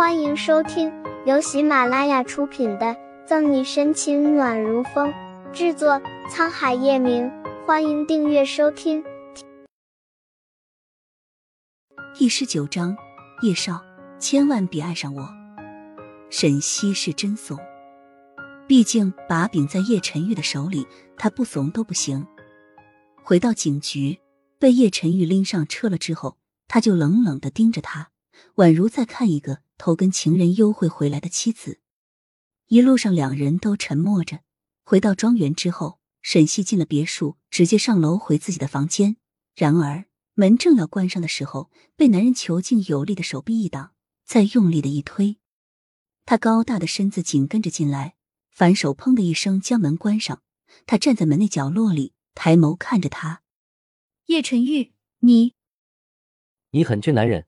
欢迎收听由喜马拉雅出品的《赠你深情暖如风》，制作沧海夜明。欢迎订阅收听。第十九章，叶少，千万别爱上我。沈西是真怂，毕竟把柄在叶晨玉的手里，他不怂都不行。回到警局，被叶晨玉拎上车了之后，他就冷冷的盯着他，宛如在看一个。偷跟情人幽会回来的妻子，一路上两人都沉默着。回到庄园之后，沈西进了别墅，直接上楼回自己的房间。然而门正要关上的时候，被男人遒劲有力的手臂一挡，再用力的一推，他高大的身子紧跟着进来，反手砰的一声将门关上。他站在门内角落里，抬眸看着他：“叶晨玉，你，你很缺男人。”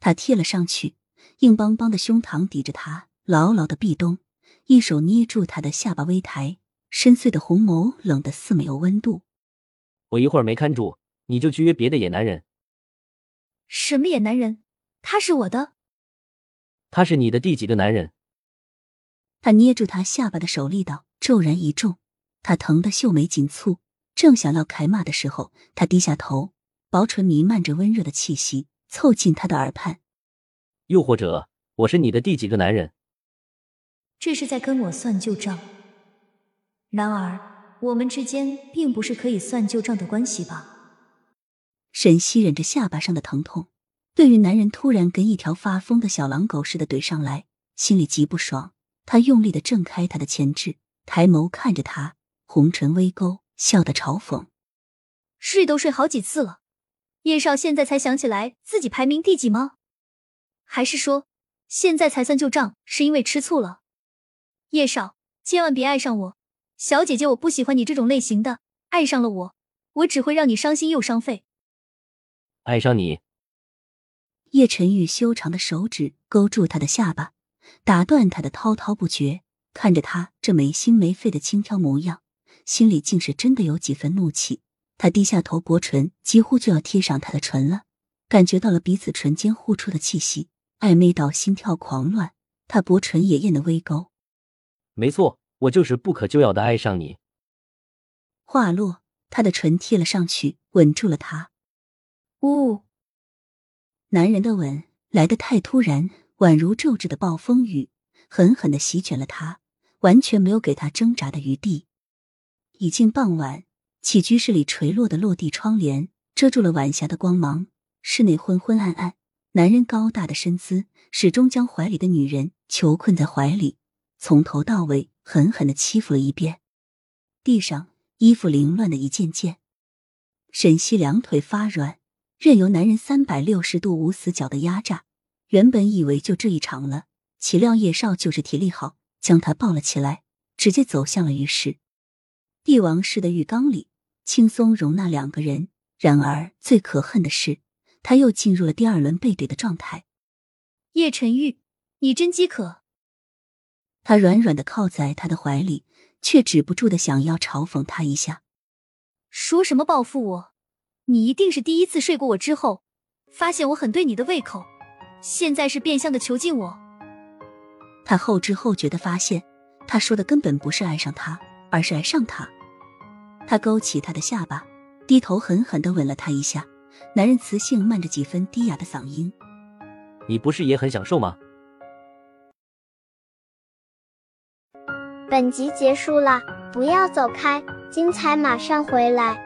他贴了上去，硬邦邦的胸膛抵着他，牢牢的壁咚，一手捏住他的下巴微抬，深邃的红眸冷得似没有温度。我一会儿没看住，你就去约别的野男人。什么野男人？他是我的。他是你的第几个男人？他捏住他下巴的手力道骤然一重，他疼得秀眉紧蹙，正想要开骂的时候，他低下头，薄唇弥漫着温热的气息。凑近他的耳畔，又或者我是你的第几个男人？这是在跟我算旧账。然而，我们之间并不是可以算旧账的关系吧？沈西忍着下巴上的疼痛，对于男人突然跟一条发疯的小狼狗似的怼上来，心里极不爽。他用力的挣开他的前肢，抬眸看着他，红唇微勾，笑得嘲讽：“睡都睡好几次了。”叶少现在才想起来自己排名第几吗？还是说现在才算旧账，是因为吃醋了？叶少，千万别爱上我，小姐姐，我不喜欢你这种类型的。爱上了我，我只会让你伤心又伤肺。爱上你？叶晨玉修长的手指勾住他的下巴，打断他的滔滔不绝，看着他这没心没肺的轻佻模样，心里竟是真的有几分怒气。他低下头，薄唇几乎就要贴上他的唇了，感觉到了彼此唇间呼出的气息，暧昧到心跳狂乱。他薄唇也艳的微勾。没错，我就是不可救药的爱上你。话落，他的唇贴了上去，吻住了他。呜，男人的吻来得太突然，宛如骤至的暴风雨，狠狠的席卷了他，完全没有给他挣扎的余地。已近傍晚。起居室里垂落的落地窗帘遮住了晚霞的光芒，室内昏昏暗暗。男人高大的身姿始终将怀里的女人囚困在怀里，从头到尾狠狠的欺负了一遍。地上衣服凌乱的一件件，沈西两腿发软，任由男人三百六十度无死角的压榨。原本以为就这一场了，岂料叶少就是体力好，将他抱了起来，直接走向了浴室。帝王式的浴缸里。轻松容纳两个人，然而最可恨的是，他又进入了第二轮背对的状态。叶晨玉，你真饥渴。他软软的靠在他的怀里，却止不住的想要嘲讽他一下。说什么报复我？你一定是第一次睡过我之后，发现我很对你的胃口，现在是变相的囚禁我。他后知后觉的发现，他说的根本不是爱上他，而是爱上他。他勾起他的下巴，低头狠狠的吻了他一下。男人磁性漫着几分低哑的嗓音：“你不是也很享受吗？”本集结束了，不要走开，精彩马上回来。